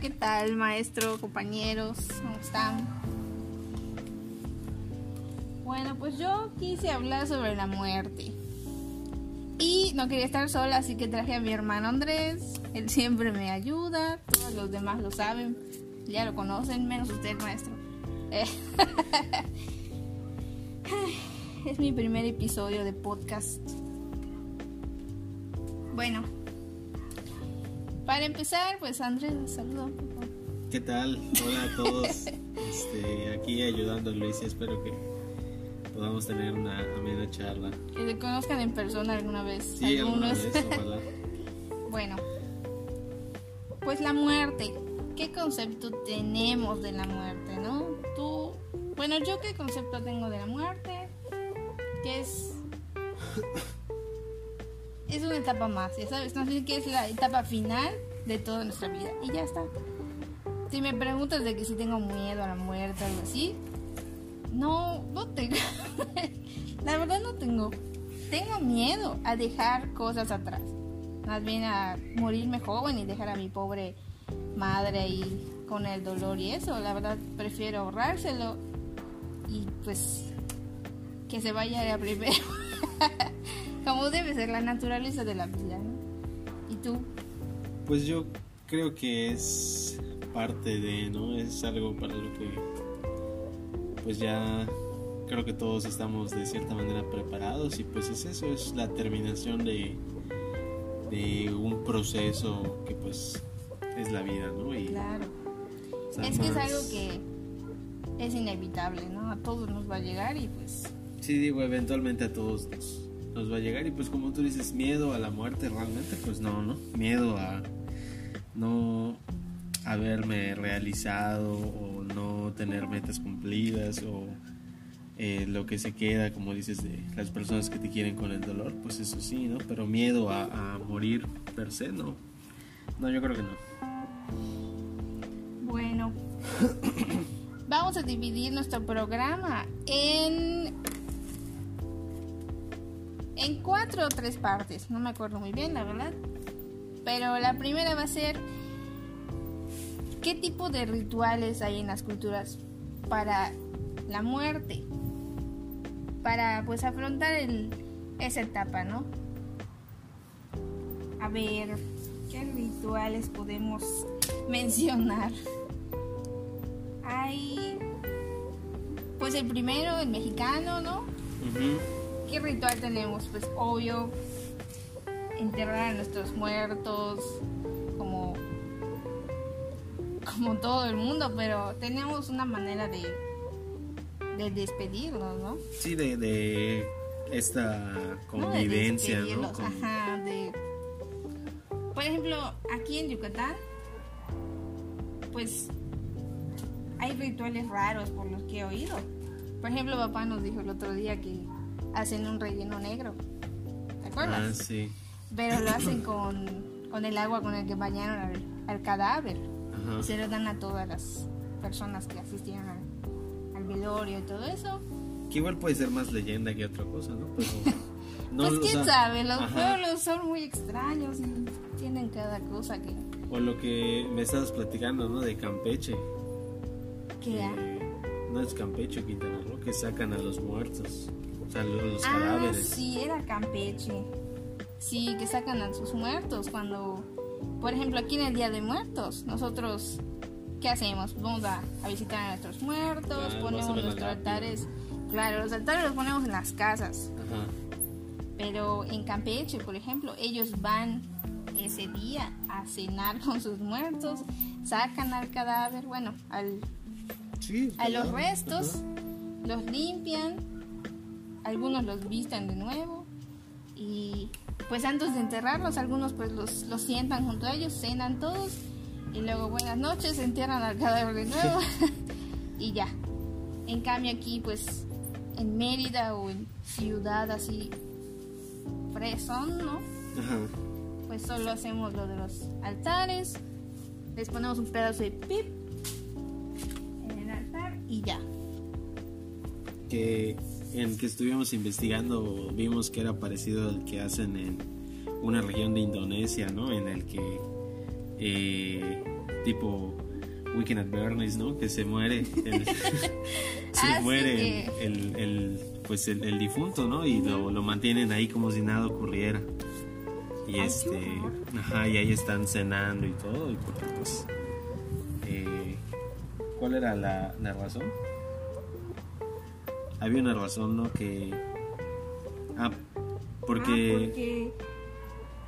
¿qué tal, maestro, compañeros? ¿Cómo están? Bueno, pues yo quise hablar sobre la muerte. Y no quería estar sola, así que traje a mi hermano Andrés. Él siempre me ayuda, todos los demás lo saben, ya lo conocen, menos usted, maestro. Eh, es mi primer episodio de podcast. Bueno, para empezar, pues Andrés, saludo. ¿Qué tal? Hola a todos. Este, aquí ayudando a Luis y espero que podamos tener una amena charla. Que se conozcan en persona alguna vez. Sí, alguna algunos. vez, ojalá. bueno, pues la muerte. ¿Qué concepto tenemos de la muerte, no? Tú, bueno, yo qué concepto tengo de la muerte, que es es una etapa más, ya sabes, no sé qué es la etapa final de toda nuestra vida y ya está. Si me preguntas de que si tengo miedo a la muerte o así, no, no tengo. la verdad no tengo. Tengo miedo a dejar cosas atrás. Más bien a morirme joven y dejar a mi pobre madre ahí con el dolor y eso. La verdad prefiero ahorrárselo y pues que se vaya ella primero. Como debe ser la naturaleza de la vida, ¿no? ¿Y tú? Pues yo creo que es parte de, ¿no? Es algo para lo que pues ya creo que todos estamos de cierta manera preparados y pues es eso, es la terminación de, de un proceso que pues es la vida, ¿no? Y, Claro. Es que es algo que es inevitable, ¿no? A todos nos va a llegar y pues Sí, digo, eventualmente a todos nos, nos va a llegar y pues como tú dices, miedo a la muerte realmente, pues no, ¿no? Miedo a no haberme realizado o no tener metas cumplidas o eh, lo que se queda, como dices, de las personas que te quieren con el dolor, pues eso sí, ¿no? Pero miedo a, a morir per se, no. No, yo creo que no. Bueno, vamos a dividir nuestro programa en en cuatro o tres partes. No me acuerdo muy bien, la verdad. Pero la primera va a ser qué tipo de rituales hay en las culturas para la muerte, para pues afrontar esa etapa, ¿no? A ver, ¿qué rituales podemos mencionar? Hay, pues el primero, el mexicano, ¿no? ¿Qué ritual tenemos? Pues obvio, enterrar a nuestros muertos, como, como todo el mundo, pero tenemos una manera de, de despedirnos, ¿no? Sí, de, de esta No de convivencia, ¿no? despedirnos, Con- Ajá, de... Por ejemplo, aquí en Yucatán, pues hay rituales raros por los que he oído. Por ejemplo, papá nos dijo el otro día que hacen un relleno negro. ¿Te Ah, acuerdas? sí. Pero lo hacen con, con el agua con el que bañaron al, al cadáver. Ajá. Y se lo dan a todas las personas que asistieron al, al velorio y todo eso. Que igual puede ser más leyenda que otra cosa, ¿no? Pero no, pues quién sabe, los pueblos son muy extraños y tienen cada cosa que... O lo que me estabas platicando, ¿no? De Campeche. ha- Eh, no es Campeche, Quintana Roo, que sacan a los muertos. O sea, los, Ah, cadáveres. sí, era Campeche. Sí, que sacan a sus muertos cuando, por ejemplo, aquí en el Día de Muertos, nosotros, ¿qué hacemos? Vamos a, a visitar a nuestros muertos, Claro, vas a ponemos nuestros altares. Claro, los altares los ponemos en las casas, Ajá. pero en Campeche, por ejemplo, ellos van ese día a cenar con sus muertos, sacan al cadáver, bueno, al, Sí. a los restos, ajá. los limpian, algunos los visten de nuevo y pues antes de enterrarlos algunos pues los, los sientan junto a ellos, cenan todos y luego buenas noches, entierran al cadáver de nuevo y ya. En cambio aquí pues en Mérida o en ciudad así fresón, ¿no? Ajá. Pues solo hacemos lo de los altares, les ponemos un pedazo de pip en el altar y ya. Que en que estuvimos investigando vimos que era parecido al que hacen en una región de Indonesia, ¿no? En el que eh, tipo Weekend at Bernie's, ¿no? Que se muere, el, se Ah, muere que- el, el- el, pues el, el difunto, ¿no? Y lo, lo mantienen ahí como si nada ocurriera. Y este, ajá, y ahí están cenando y todo, y pues, eh, ¿cuál era la, la razón? Había una razón, ¿no? Que, ah, porque, Ah,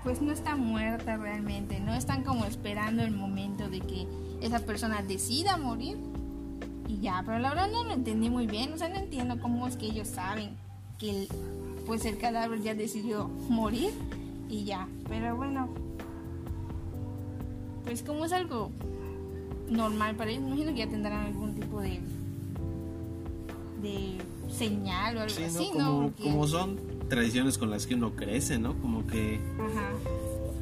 pues no está muerta realmente, no están como esperando el momento de que esa persona decida morir y ya, pero la verdad no lo entendí muy bien, o sea, no entiendo cómo es que ellos saben que pues el cadáver ya decidió morir y ya, pero bueno, pues como es algo normal para ellos, imagino que ya tendrán algún tipo de de señal o algo sí, ¿no? así, Como, ¿no? Porque- como son tradiciones con las que uno crece, ¿no? Como que, Ajá.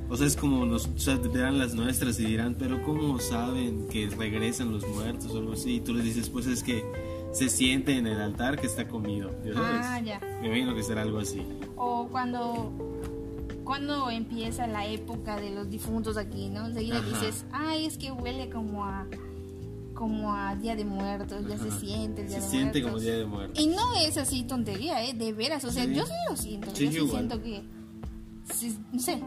o sea, es como nos, o sea, dirán las nuestras y dirán, pero ¿cómo saben que regresan los muertos o algo así? Y tú les dices, pues es que se siente en el altar que está comido, ¿ya sabes? Ah, ya. Me imagino que será algo así. O cuando cuando empieza la época de los difuntos aquí, ¿no? Enseguida Ajá. dices, ay, es que huele como a como a Día de Muertos, ya se siente el Día Se de siente Muertos. como Día de Muertos. Y no es así tontería, ¿eh? De veras, o sea, Sí. yo sí lo siento. Sí, yo sí igual. siento que, sí, no sé,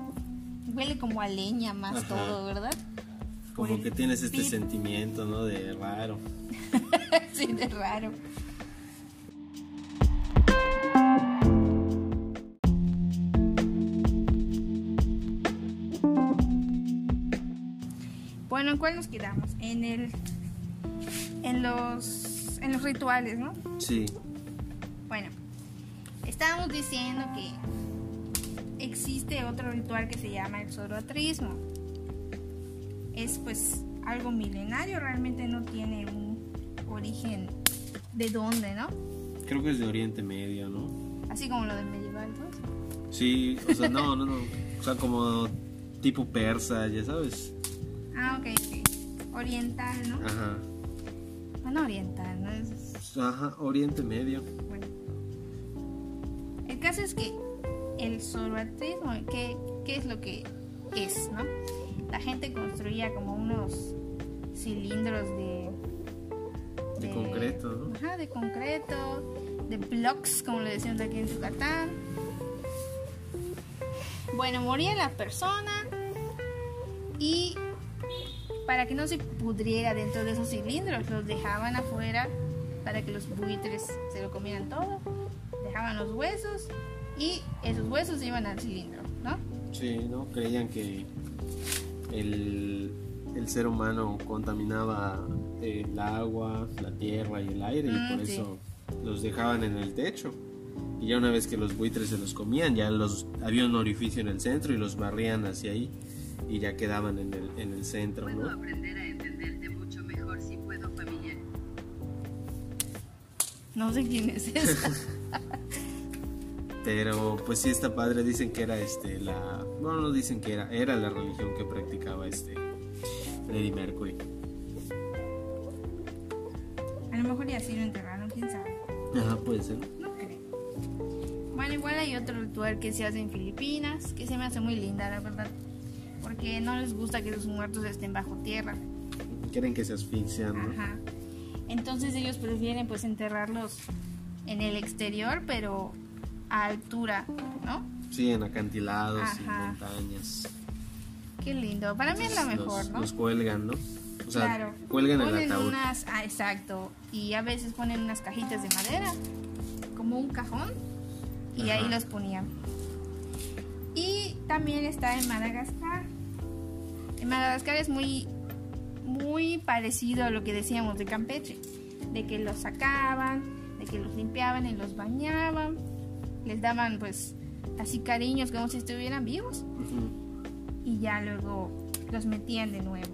huele como a leña más Ajá. todo, ¿verdad? Como por que tienes este sentimiento, ¿no? De raro. sí, de raro. Bueno, ¿en cuál nos quedamos? En el en los en los rituales, ¿no? Sí. Bueno, estábamos diciendo que existe otro ritual que se llama el zoroastrismo. Es pues algo milenario, realmente no tiene un origen de dónde, ¿no? Creo que es de Oriente Medio, ¿no? Así como lo del medieval, ¿no? Sí, o sea, no, no, no. O sea, como tipo persa, ya sabes. Ah, ok, ok. Oriental, ¿no? Ajá. Bueno, oriental, ¿no? Es- Ajá, Oriente Medio. bueno. El caso es que el zoroastrismo, ¿qué, ¿qué es lo que es, no? La gente construía como unos cilindros de... De concreto, ¿no? Ajá, de concreto, de blocks, como le decíamos aquí en Yucatán. Bueno, moría la persona y para que no se pudriera dentro de esos cilindros, los dejaban afuera para que los buitres se lo comieran todo. Dejaban los huesos y esos huesos iban al cilindro, ¿no? Sí, ¿no? Creían que el, el ser humano contaminaba eh, el agua, la tierra y el aire y Mm, por sí. eso los dejaban en el techo. Y ya una vez que los buitres se los comían, ya los había un orificio en el centro y los barrían hacia ahí y ya quedaban en el, en el centro, Puedo ¿no? aprender a entenderte mucho mejor si puedo familiar. No sé quién es esa. Pero pues sí está padre, dicen que era este la bueno no dicen que era, era la religión que practicaba este Freddie Mercury. A lo mejor ya sí lo enterraron, quién sabe. Ajá, puede ser. No creo. Bueno, igual hay otro ritual que se hace en Filipinas, que se me hace muy linda, la verdad. Porque no les gusta que los muertos estén bajo tierra. Quieren que se asfixian, ¿no? Ajá. Entonces ellos prefieren pues enterrarlos en el exterior, pero a altura, ¿no? Sí, en acantilados y Ajá. montañas. Qué lindo. Para mí es la mejor, los, ¿no? los cuelgan, ¿no? O sea, claro. cuelgan el ponen ataúd. unas, ah, exacto. Y a veces ponen unas cajitas de madera, como un cajón, y Ajá. ahí los ponían. Y también está en Madagascar. En Madagascar es muy, muy parecido a lo que decíamos de Campeche, de que los sacaban, de que los limpiaban y los bañaban, les daban pues así cariños como si estuvieran vivos y ya luego los metían de nuevo.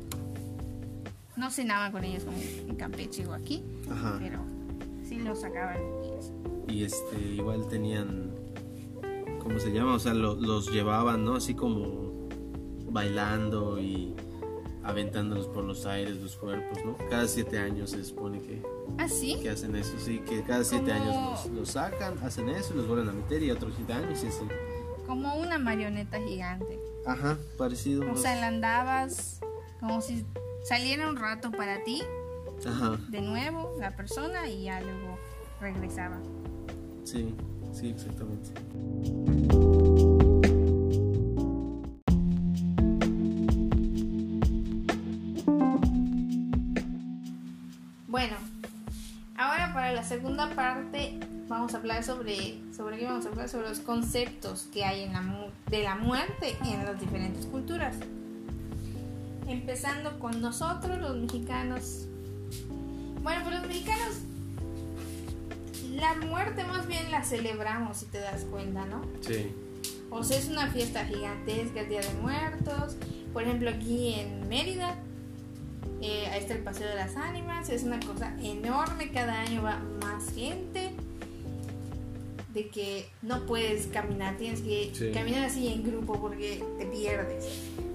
No cenaban con ellos como en Campeche o aquí, Ajá. pero sí los sacaban. y este, igual tenían, ¿cómo se llama? O sea, lo- los llevaban, ¿no? Así como bailando y aventándolos por los aires, los cuerpos, ¿no? Cada siete años se supone que, ¿Ah, sí? que hacen eso, sí, que cada siete Como- años los, los sacan, hacen eso, los vuelven a meter y otros siete años y así. Como una marioneta gigante. Ajá, parecido. O más. sea, la andabas como si saliera un rato para ti, Ajá, de nuevo, la persona, y ya luego regresaba. sí, sí, exactamente. Segunda parte vamos a hablar sobre, sobre qué vamos a hablar sobre los conceptos que hay en la, de la muerte en las diferentes culturas. Empezando con nosotros, los mexicanos. Bueno, pues los mexicanos, la muerte más bien la celebramos, si te das cuenta, ¿no? Sí, O sea, es una fiesta gigantesca el Día de Muertos. Por ejemplo, aquí en Mérida, eh, ahí está el Paseo de las Ánimas. Es una cosa enorme. Cada año va más gente. De que no puedes caminar, tienes que Sí. caminar así en grupo porque te pierdes.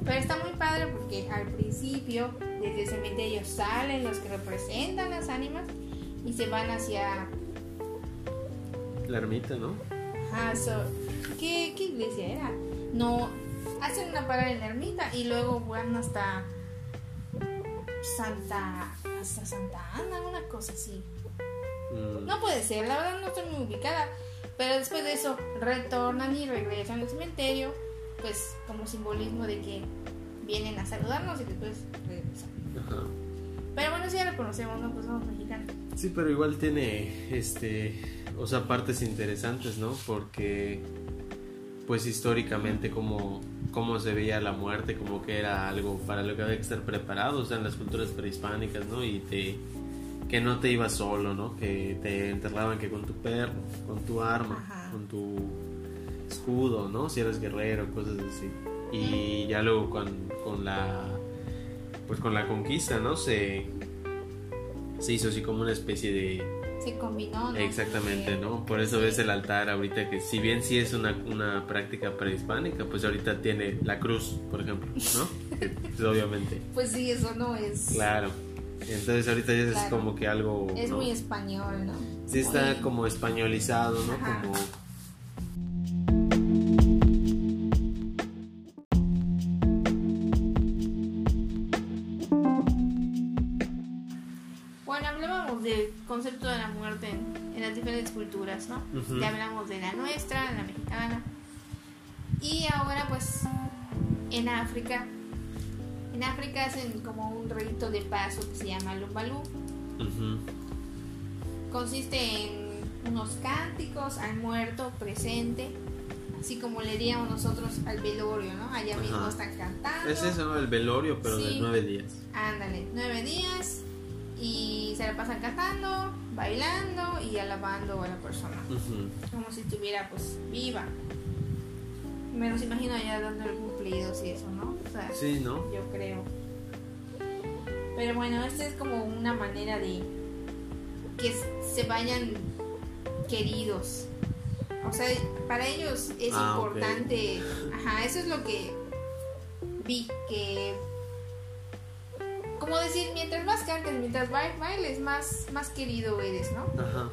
Pero está muy padre porque al principio, desde el cementerio salen los que representan las ánimas y se van hacia la ermita, ¿no? Ajá, so- ¿qué, ¿qué iglesia era? No, hacen una parada en la ermita y luego van hasta Santa, hasta Santa Ana, una cosa así. Mm, No puede ser, la verdad no estoy muy ubicada, pero después de eso retornan y regresan al cementerio, pues como simbolismo de que vienen a saludarnos y después regresan. Ajá. Pero bueno, sí ya lo conocemos, ¿no? Pues somos mexicanos. Sí, pero igual tiene, este, o sea, partes interesantes, ¿no? Porque, pues históricamente, como, cómo se veía la muerte, como que era algo para lo que había que estar preparado, o sea, en las culturas prehispánicas, ¿no? Y te, que no te ibas solo, ¿no? Que te enterraban que con tu perro, con tu arma, Ajá. con tu escudo, ¿no? Si eres guerrero, cosas así. Y ya luego con, con la, pues con la conquista, ¿no? Se, se hizo así como una especie de Se combinó, ¿no? Exactamente, ¿no? Por eso ves el altar ahorita que si bien sí es una, una práctica prehispánica, pues ahorita tiene la cruz, por ejemplo, ¿no? Pues, obviamente. Pues sí, eso no es... Claro. Entonces ahorita ya es Claro. como que algo... Es ¿no? muy español, ¿no? Sí está Muy- como españolizado, ¿no? Ajá. Como... concepto de la muerte en, en las diferentes culturas, ¿no? Ujú. Ya hablamos de la nuestra, de la mexicana. Y ahora, pues, en África. En África hacen como un rito de paso que se llama Lumbalú. Ujú. Consiste en unos cánticos al muerto presente, así como le diríamos nosotros al velorio, ¿no? Allá mismo están cantando. Es eso, ¿no? El velorio, pero de Sí. nueve días. Ándale, nueve días y se la pasan cantando, bailando y alabando a la persona, como si estuviera pues viva. Me los imagino allá dando cumplidos y eso, ¿no? O sea, Sí, ¿no? yo creo. Pero bueno, esta es como una manera de que se vayan queridos. O sea, para ellos es Ah, importante. Ajá, eso es lo que vi que como decir, mientras más cantes, mientras ba- bailes, más, más querido eres, ¿no? Ajá.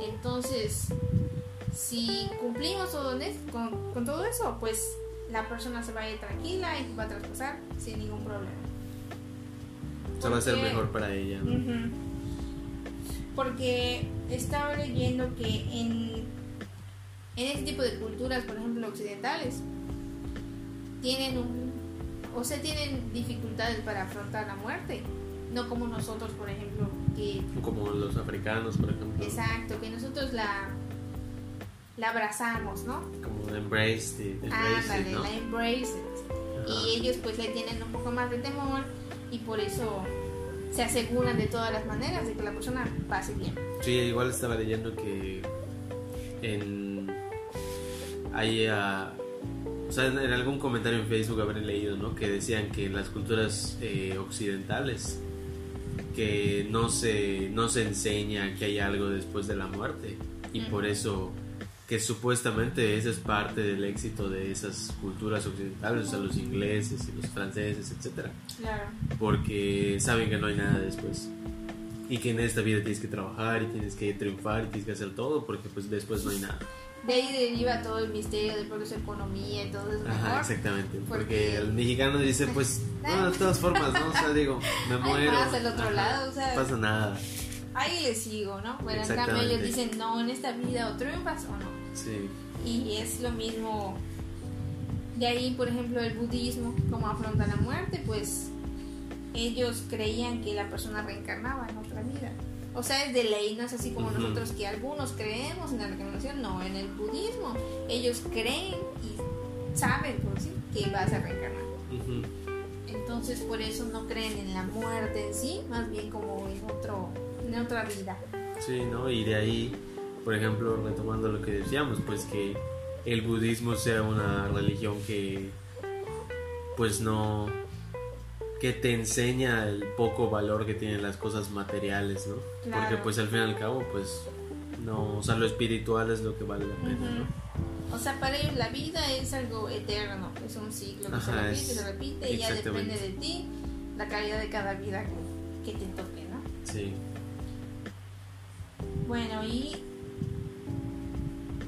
Entonces, si cumplimos todo con, con todo eso, pues la persona se va a ir tranquila y va a traspasar sin ningún problema. O sea, va a ser mejor para ella, ¿no? Ujú. Porque estaba leyendo que en, en este tipo de culturas, por ejemplo occidentales, tienen un, o sea, tienen dificultades para afrontar la muerte. No como nosotros, por ejemplo, que Como los africanos, por ejemplo. Exacto, que nosotros la, la abrazamos, ¿no? Como de embrace, de, embrace Ándale, ¿no? la embrace it. Y ellos pues le tienen un poco más de temor y por eso se aseguran de todas las maneras de que la persona pase bien. Sí, igual estaba leyendo que en hay ah, o sea, en en algún comentario en Facebook habré leído, ¿no? Que decían que en las culturas eh, occidentales que no se no se enseña que hay algo después de la muerte y por eso que supuestamente ese es parte del éxito de esas culturas occidentales, o sea, los ingleses y los franceses, etcétera Claro. porque saben que no hay nada después y que en esta vida tienes que trabajar y tienes que triunfar y tienes que hacer todo porque pues después no hay nada. De ahí deriva todo el misterio de por qué su economía y todo eso. Ajá, mejor. exactamente. Porque, Porque- el mexicano dice, pues, no, de todas formas, ¿no? O sea, digo, me muero. más del otro Ajá, lado, o sea- No pasa nada. Ahí le sigo, ¿no? Pero en cambio ellos dicen, no, en esta vida o triunfas o no. Sí. Y es lo mismo. De ahí, por ejemplo, el budismo, cómo afronta la muerte, pues ellos creían que la persona reencarnaba en otra vida. O sea, es de ley, no es así como nosotros que algunos creemos en la reencarnación, no, en el budismo ellos creen y saben, por sí, que vas a reencarnar. Entonces, por eso no creen en la muerte en sí, más bien como en, otro, en otra vida. Sí, ¿no? Y de ahí, por ejemplo, retomando lo que decíamos, pues que el budismo sea una religión que, pues no, que te enseña el poco valor que tienen las cosas materiales, ¿no? Claro. Porque pues al fin y al cabo, pues no, o sea, lo espiritual es lo que vale la pena, ¿no? O sea, para ellos la vida es algo eterno, es un ciclo que se repite, es- se repite y ya depende de ti la calidad de cada vida que, que te toque, ¿no? Sí. Bueno, y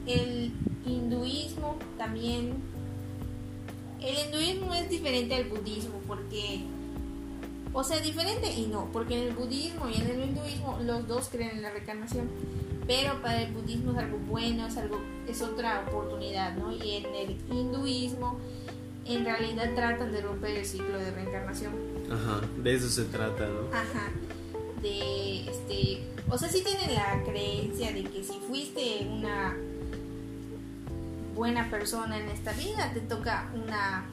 el hinduismo también. El hinduismo es diferente al budismo porque. O sea, diferente y no, porque en el budismo y en el hinduismo los dos creen en la reencarnación. Pero para el budismo es algo bueno, es algo es otra oportunidad, ¿no? Y en el hinduismo en realidad tratan de romper el ciclo de reencarnación. Ajá, de eso se trata, ¿no? Ajá. De este. O sea, sí tienen la creencia de que si fuiste una buena persona en esta vida, te toca una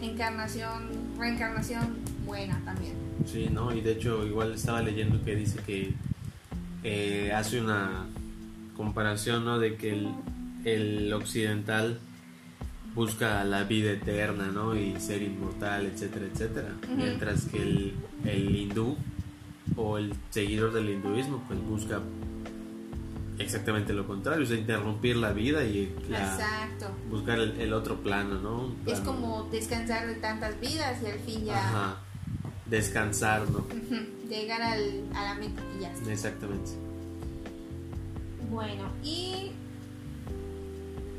encarnación, reencarnación buena también. Sí, ¿no? Y de hecho igual estaba leyendo que dice que eh, hace una comparación, ¿no? De que el, el occidental busca la vida eterna, ¿no? Y ser inmortal, etcétera, etcétera. Mientras que el, el hindú o el seguidor del hinduismo pues busca exactamente lo contrario, o sea, interrumpir la vida y la- buscar el, el otro plano, ¿no? Es como descansar de tantas vidas y al fin ya Ajá. Descansar, ¿no? llegar al, a la meta y ya está. Exactamente. Bueno, y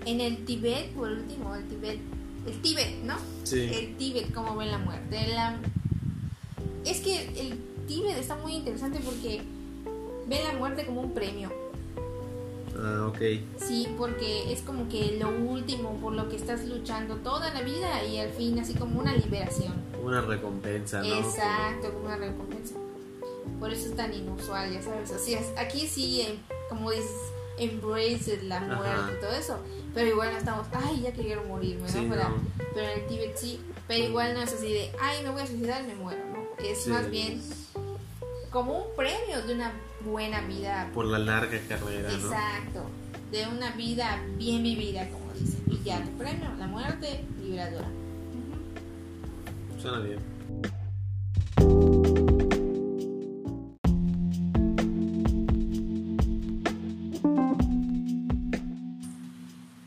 en el Tibet, por último, el Tibet, el Tíbet, ¿no? Sí. El Tíbet, cómo ven la muerte. La- Es que el Tíbet está muy interesante porque ven la muerte como un premio. Ah, ok. Sí, porque es como que lo último por lo que estás luchando toda la vida y al fin así como una liberación. Una recompensa, ¿no? Exacto, como una recompensa. Por eso es tan inusual, ya sabes. Así es. Aquí sí, como dices, embrace la Ajá. muerte y todo eso. Pero igual no estamos, ay, ya quiero morirme, ¿no? Sí, Para- no. Pero en el Tíbet sí. Pero igual no es así de, ay, me voy a suicidar y me muero, ¿no? Es Sí. más bien como un premio de una buena vida. Por la larga carrera, ¿no? Exacto. De una vida bien vivida, como dicen. Y ya tu premio, la muerte liberadora. Suena bien.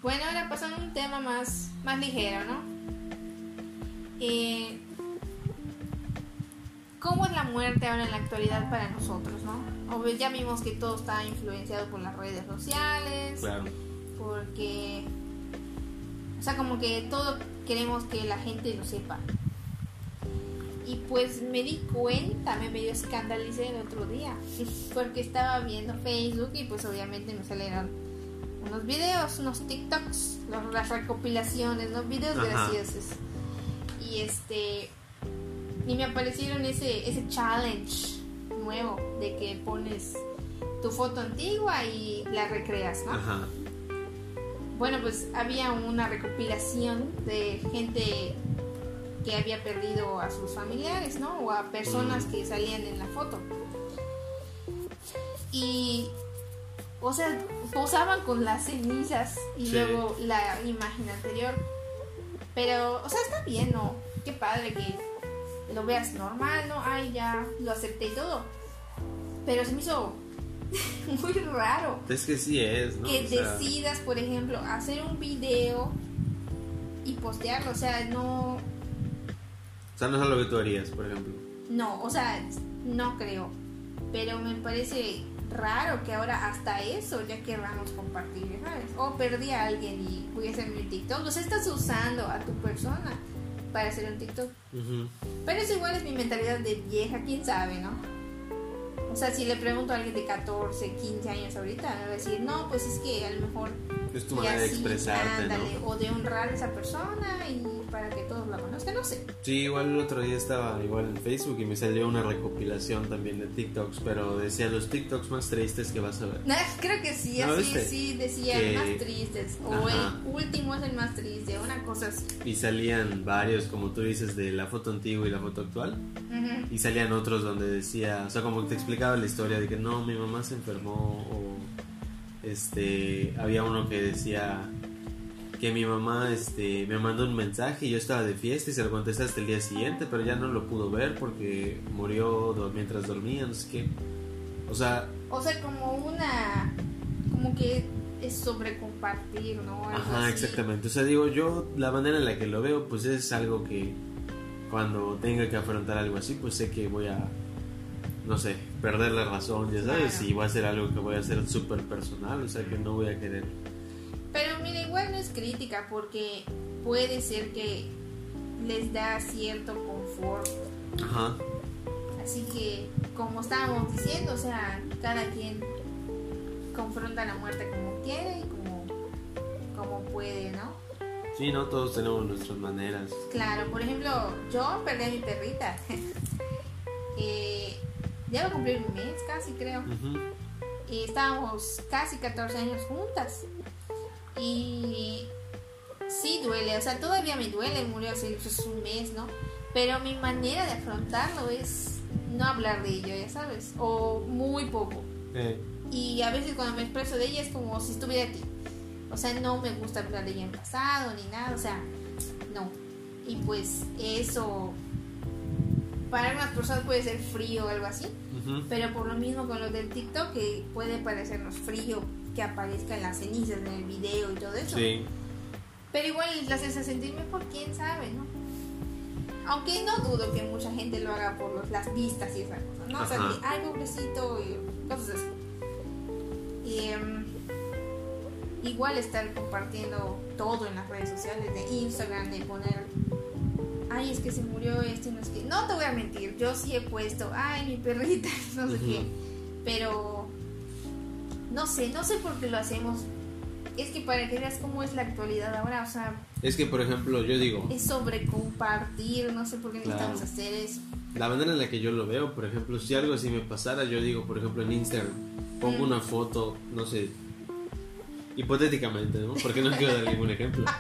Bueno, ahora pasando a un tema más, más ligero, ¿no? Eh, ¿Cómo es la muerte ahora en la actualidad para nosotros, no? Obvio, ya vimos que todo está influenciado por las redes sociales, Claro. porque... O sea, como que todo queremos que la gente lo sepa. Y pues me di cuenta, me medio escandalicé el otro día, porque estaba viendo Facebook y pues obviamente me salieron unos videos, unos TikToks, los- las recopilaciones, ¿no? Videos Ajá. graciosos. Y este. Y me aparecieron ese, ese challenge nuevo de que pones tu foto antigua y la recreas, ¿no? Ajá. Bueno, pues había una recopilación de gente que había perdido a sus familiares, ¿no? O a personas que salían en la foto. Y, o sea, posaban con las cenizas y Sí. luego la imagen anterior. Pero, o sea, está bien, ¿no? Qué padre que lo veas normal, ¿no? Ay, ya lo acepté y todo. Pero se me hizo muy raro Es que sí es, ¿no? que O sea, decidas, por ejemplo, hacer un video y postearlo. O sea, no, o sea, no es algo que tú harías, por ejemplo. no, o sea, no creo. Pero me parece raro que ahora hasta eso ya queramos compartir, ¿sabes? O perdí a alguien y voy a hacer mi TikTok. O sea, estás usando a tu persona para hacer un TikTok. Pero eso igual es mi mentalidad de vieja, quién sabe, ¿no? O sea, si le pregunto a alguien de 14, 15 años ahorita, me va a decir, no, pues es que a lo mejor Es tu manera de expresarte, ándale, ¿no? o de honrar a esa persona y para que todos la conozcan, no sé. Sí, igual el otro día estaba igual en Facebook y me salió una recopilación también de TikToks, pero decía los TikToks más tristes que vas a ver. Creo que sí, ¿No así, sí, decía Que- el más tristes, o Ajá. el último es el más triste, una cosa así. Y salían varios, como tú dices, de la foto antigua y la foto actual. Ujú. Y salían otros donde decía, o sea, como que te explicaba la historia de que no, mi mamá se enfermó o este, había uno que decía que mi mamá este, me mandó un mensaje y yo estaba de fiesta y se lo contesté hasta el día siguiente, pero ya no lo pudo ver porque murió mientras dormía, no sé qué. O sea, O sea, como una, como que es sobre compartir, ¿no? Algo Ajá, así. exactamente. O sea, digo, yo la manera en la que lo veo, pues es algo que cuando tenga que afrontar algo así, pues sé que voy a, no sé, perder la razón, ya sabes, Claro. y va a ser algo que voy a hacer súper personal, o sea, que no voy a querer. Mira, igual no es crítica porque puede ser que les da cierto confort. Ajá, Así que, como estábamos diciendo, o sea, cada quien confronta la muerte como quiere y como, como puede, ¿no? sí, no, todos tenemos nuestras maneras. Claro, por ejemplo, yo perdí a mi perrita. Eh, ya va a cumplir un mes casi, creo. Y estábamos casi 14 años juntas. Y sí duele, o sea, todavía me duele, murió hace pues, un mes, ¿no? Pero mi manera de afrontarlo es no hablar de ello, ya sabes, o muy poco. Eh, Y a veces cuando me expreso de ella es como si estuviera aquí. O sea, no me gusta hablar de ella en pasado ni nada, o sea, no. Y pues eso para algunas personas puede ser frío o algo así. Pero por lo mismo con lo del TikTok, que puede parecernos frío que aparezcan las cenizas en el video y todo eso. Sí, Pero igual las hace sentir mejor, quién sabe, ¿no? Aunque no dudo que mucha gente lo haga por los- las vistas y esas cosas, ¿no? O sea, Ajá. que, ay, pobrecito, y cosas así. Y, em, igual estar compartiendo todo en las redes sociales, de Instagram, de poner, ay, es que se murió este, no es que. No te voy a mentir, yo sí he puesto, ay, mi perrita, no sé qué. Pero, no sé, no sé por qué lo hacemos. Es que para que veas cómo es la actualidad ahora, o sea, es que por ejemplo, yo digo, es sobre compartir, no sé por qué Claro. necesitamos hacer eso. La manera en la que yo lo veo, por ejemplo, si algo así me pasara, yo digo, por ejemplo, en Instagram, pongo Mm. una foto, no sé, hipotéticamente, ¿no? Porque no quiero dar ningún ejemplo.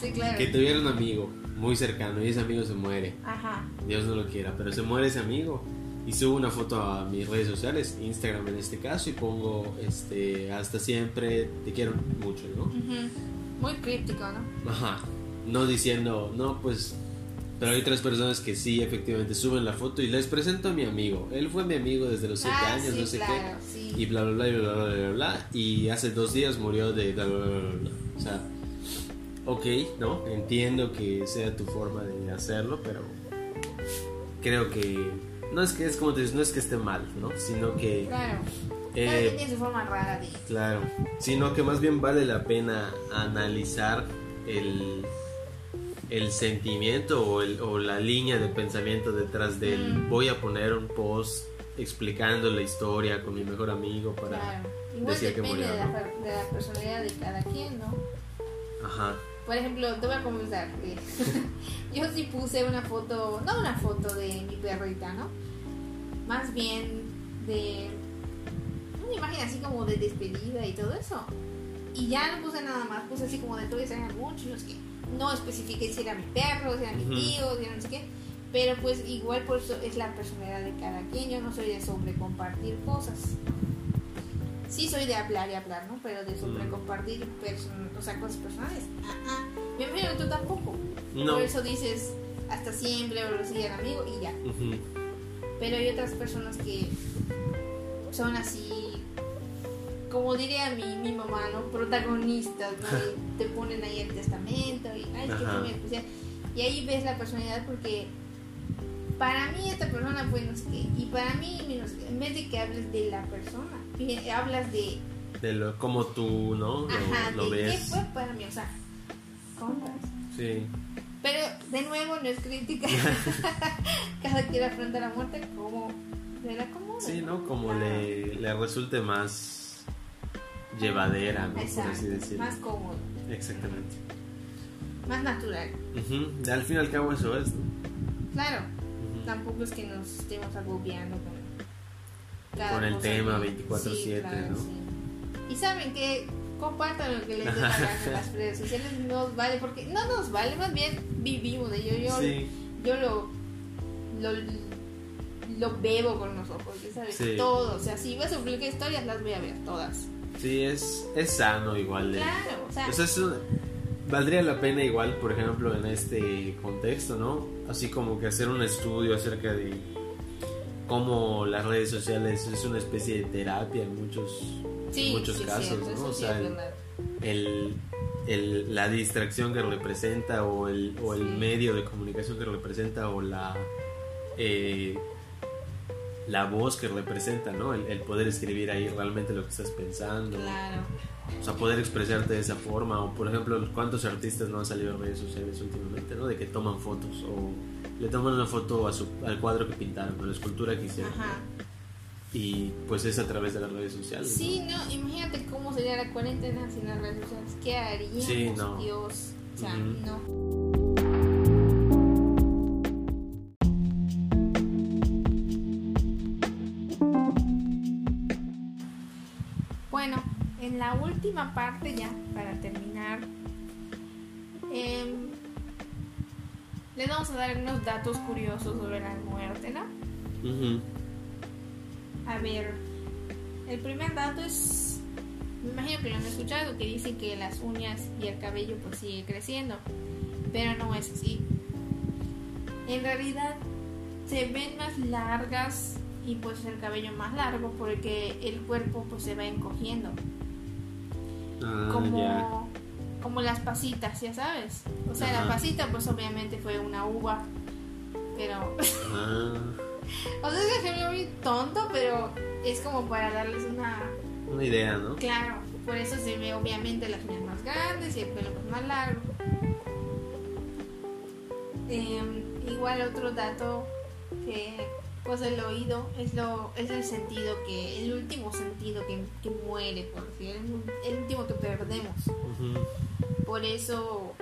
Sí, claro. Que tuviera un amigo muy cercano y ese amigo se muere, Ajá. Dios no lo quiera, pero se muere ese amigo y subo una foto a mis redes sociales, Instagram en este caso, y pongo, este, hasta siempre, te quiero mucho, ¿no? Muy críptico, ¿no? Ajá. No diciendo, no, pues. Pero hay otras personas que sí, efectivamente, suben la foto y les presento a mi amigo. Él fue mi amigo desde los 7 ah, años, sí, no sé claro, sí. qué. Y bla, bla, bla, y bla, bla, bla, bla, bla. Y hace dos días murió de bla, bla, bla, bla, bla. O sea, ok, ¿no? Entiendo que sea tu forma de hacerlo, pero creo que. No es que es como te dices, no es que esté mal, ¿no? Sino que. Claro. eh, tiene su forma rara de. Claro, sino que más bien vale la pena analizar el, el sentimiento o, el- o la línea de pensamiento detrás del Mm. voy a poner un post explicando la historia con mi mejor amigo para... Claro. Igual decía que murió, de, de la personalidad de cada quien, ¿no? Ajá, Por ejemplo, te voy a confesar. eh, yo sí puse una foto, no una foto de mi perrita, ¿no? Más bien de una imagen así como de despedida y todo eso. Y ya no puse nada más, puse así como de todo ese mucho, no sé qué. No especifiqué si era mi perro, si era mi tío, si era no sé qué. Pero pues igual por eso es la personalidad de cada quien. Yo no soy de sobre compartir cosas. Sí soy de hablar y hablar, ¿no? Pero de sobre Mm. compartir o sea, cosas personales. Ah, ah. Me imagino que tú tampoco. no. Por eso dices hasta siempre o lo sigue el amigo y ya. Pero hay otras personas que son así, como diría mi, mi mamá, ¿no? Protagonistas, ¿no? Te ponen ahí el testamento y, ay, es que muy especial. Y ahí ves la personalidad porque para mí esta persona fue no sé qué. Y para mí, en vez de que hables de la persona, hablas de, De lo, como tú, ¿no? Lo, ajá, lo de qué ves. fue para mí, o sea, compras. Sí. Pero de nuevo no es crítica. Cada quien afronta la muerte como le acomoda. Sí, ¿no? Como Claro. le, le resulte más llevadera, ¿no? Por Exacto, así decirlo. más cómodo, Exactamente. más natural. Ujú. Y Al fin y al cabo eso es, ¿no? Claro, Ujú. tampoco es que nos estemos agobiando con, cada Con el tema que- 24/7, sí, claro, ¿no? sí. Y saben que compartan lo que les gana en las redes sociales, nos vale, porque no nos vale, más bien vivimos de ello. Yo, Sí. yo lo, lo, lo bebo con los ojos, ¿sabes? Sí. Todo, o sea, si vas a publicar historias, las voy a ver todas. Sí, es, es sano igual. de- Claro, o sea, O sea, es un- valdría la pena igual, por ejemplo, en este contexto, ¿no? Así como que hacer un estudio acerca de cómo las redes sociales es una especie de terapia en muchos, sí, en muchos sí, casos, ¿no? O sea, el- el, el- la distracción que representa o el, o el medio de comunicación que representa o la eh, la voz que representa, ¿no? El, el poder escribir ahí realmente lo que estás pensando, Claro. o sea, poder expresarte de esa forma, o por ejemplo, cuántos artistas no han salido en redes sociales últimamente, ¿no? De que toman fotos o le toman una foto a su, al cuadro que pintaron, a la escultura que hicieron, Ajá. y pues es a través de las redes sociales. ¿no? Sí, no, imagínate cómo sería la cuarentena sin las redes sociales. ¿Qué haríamos, Sí, no. Dios? O sea, Ujú. no. Última parte ya, para terminar, em, les vamos a dar unos datos curiosos sobre la muerte, ¿no? A ver, el primer dato es, me imagino que lo han escuchado, que dicen que las uñas y el cabello pues sigue creciendo, pero no es así. En realidad se ven más largas y pues el cabello más largo porque el cuerpo pues se va encogiendo, Ah, como, ya. como las pasitas, ya sabes. O sea, la pasita pues obviamente fue una uva, pero Ah, O sea, es un ejemplo muy tonto, pero es como para darles una... una idea, ¿no? Claro, por eso se ve obviamente las uñas más grandes y el pelo pues más largo. Em, igual otro dato que pues el oído es lo es el sentido que el último sentido que, que muere por decir el, el último que perdemos. Por eso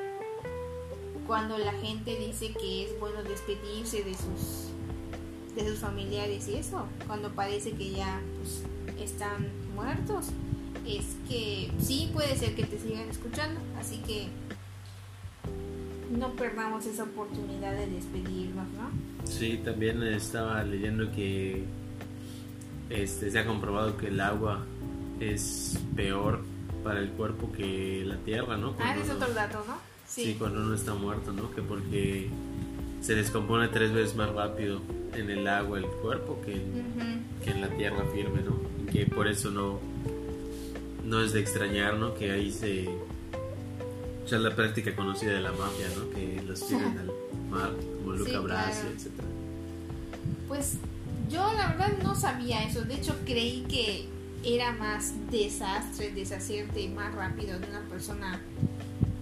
cuando la gente dice que es bueno despedirse de sus de sus familiares y eso, cuando parece que ya pues, están muertos, es que sí puede ser que te sigan escuchando, así que no perdamos esa oportunidad de despedirnos, ¿no? Sí, también estaba leyendo que este, se ha comprobado que el agua es peor para el cuerpo que la tierra, ¿no? Ah, Cuando es otro dato, ¿no? sí, cuando uno está muerto, ¿no? Que porque se descompone tres veces más rápido en el agua el cuerpo que en, Ujú. que en la tierra firme, ¿no? Y que por eso no, no es de extrañar, ¿no? Que ahí se... O sea, la práctica conocida de la mafia, ¿no? Que los tiran al mar, como Luca Sí, Brasi, claro. etc. Pues yo la verdad no sabía eso. De hecho creí que era más desastre deshacerte más rápido de una persona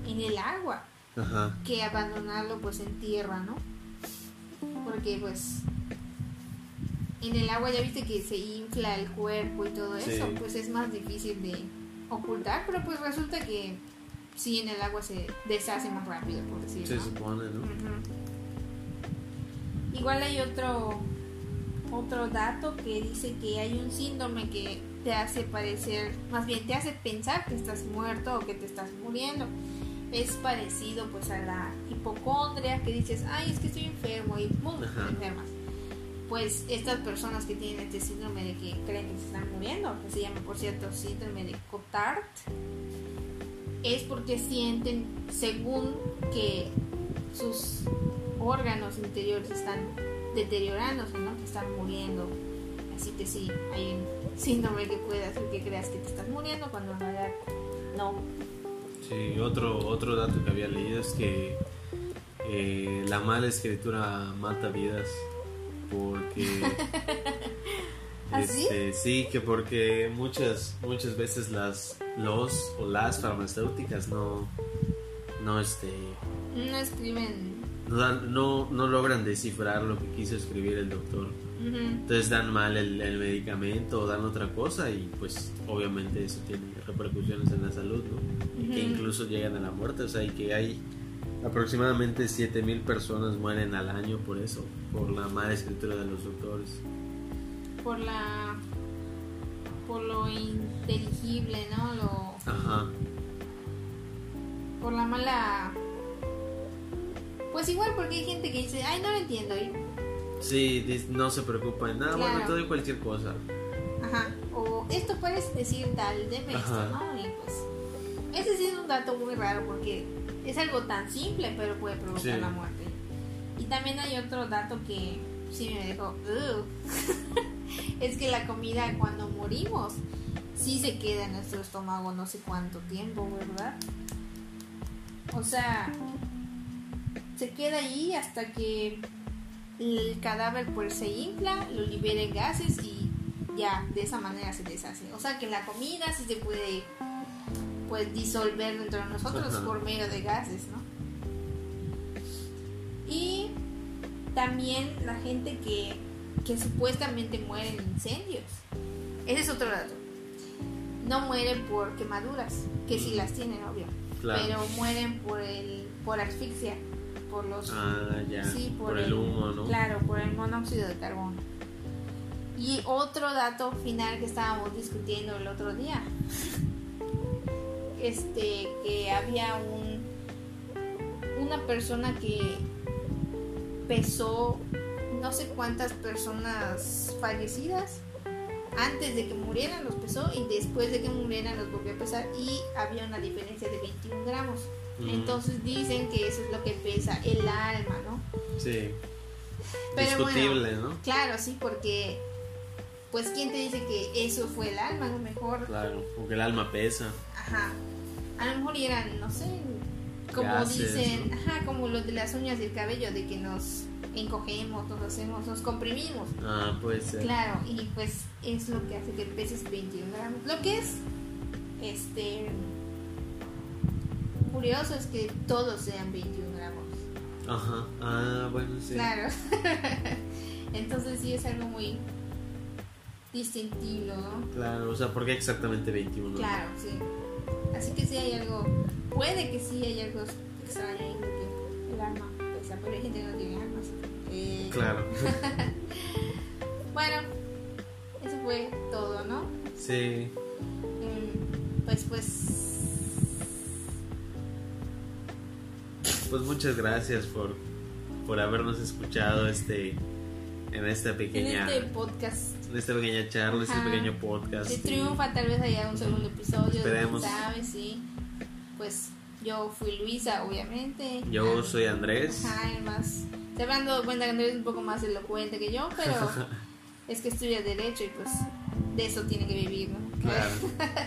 en el agua Ajá. que abandonarlo pues en tierra, ¿no? Porque pues en el agua ya viste que se infla el cuerpo y todo Sí. eso, pues es más difícil de ocultar, pero pues resulta que sí en el agua se deshace más rápido, por decirlo. Se supone, ¿no? Ujú. Igual hay otro otro dato que dice que hay un síndrome que te hace parecer, más bien te hace pensar que estás muerto o que te estás muriendo. Es parecido pues a la hipocondria que dices, ay, es que estoy enfermo y ¡pum! Te enfermas. Pues estas personas que tienen este síndrome de que creen que se están muriendo, que se llama por cierto síndrome de Cotard, es porque sienten según que sus órganos interiores están deteriorándose, ¿no? Que están muriendo. Así que sí, hay un síndrome que puede hacer que creas que te estás muriendo cuando en realidad no. Sí, otro, otro dato que había leído es que eh, la mala escritura mata vidas porque. Este, sí, que porque muchas muchas veces las los o las farmacéuticas no no este No escriben. no, no, logran descifrar lo que quiso escribir el doctor. Entonces dan mal el, el medicamento o dan otra cosa y pues obviamente eso tiene repercusiones en la salud, ¿no? Y que incluso llegan a la muerte, o sea, y que hay aproximadamente 7000 personas mueren al año por eso, por la mala escritura de los doctores. Por la. Por lo inteligible, ¿no? Lo, Ajá. por la mala. Pues igual, porque hay gente que dice, ay, no lo entiendo. Y, Sí, no se preocupan, nada, bueno, Claro. todo y cualquier cosa. ajá. O esto puedes decir tal, deme esto. ¿no? Y pues. Ese sí es un dato muy raro porque es algo tan simple, pero puede provocar Sí. la muerte. Y también hay otro dato que sí me dejó. Es que la comida cuando morimos sí se queda en nuestro estómago no sé cuánto tiempo, ¿verdad? O sea, se queda ahí hasta que el cadáver pues se infla, lo libere gases y ya de esa manera se deshace. O sea que la comida sí se puede pues disolver dentro de nosotros Ajá. por medio de gases, ¿no? Y también la gente que, que supuestamente muere en incendios. Ese es otro dato. No mueren por quemaduras, que sí las tienen, obvio. Claro. Pero mueren por el por asfixia, por los Ah, ya. Sí, por, el humo, ¿no? Claro, por el monóxido de carbono. Y otro dato final que estábamos discutiendo el otro día. Este, que había un una persona que pesó no sé cuántas personas fallecidas antes de que murieran los pesó y después de que murieran los volvió a pesar y había una diferencia de 21 gramos. Mm. Entonces dicen que eso es lo que pesa el alma, ¿no? Sí. Pero Discutible, bueno, ¿no? Claro, sí, porque pues quién te dice que eso fue el alma, a lo mejor, Claro, porque el alma pesa. ajá, a lo mejor eran, no sé, como dicen, ¿no? ajá, como lo de las uñas y el cabello, de que nos encogemos, nos hacemos, nos comprimimos. Ah, puede ser. Claro, y pues es lo que hace que peses 21 gramos. Lo que es, este, curioso es que todos sean 21 gramos. Ajá. Ah, bueno, sí. Claro. Entonces sí es algo muy distintivo, ¿no? Claro, o sea, ¿por qué exactamente 21? Claro, sí. Así que sí hay algo, puede que sí hay algo extraño que el alma pesa, pero hay gente que no tiene alma. Claro. Bueno, eso fue todo, ¿no? sí. Mm, Pues, pues, Pues muchas gracias por, por habernos escuchado este en esta en pequeña este podcast en esta pequeña charla, este Ajá. pequeño podcast. Si triunfa, tal vez haya un segundo episodio. Esperemos. quién sabe, sí. Pues yo fui Luisa, obviamente. Yo soy Andrés. Ajá. Se habrán dado cuenta que Andrés es un poco más elocuente que yo, pero es que estudia Derecho y pues de eso tiene que vivir, ¿no? Claro.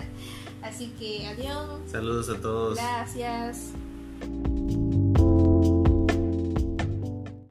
Así que adiós. Saludos a todos. Gracias.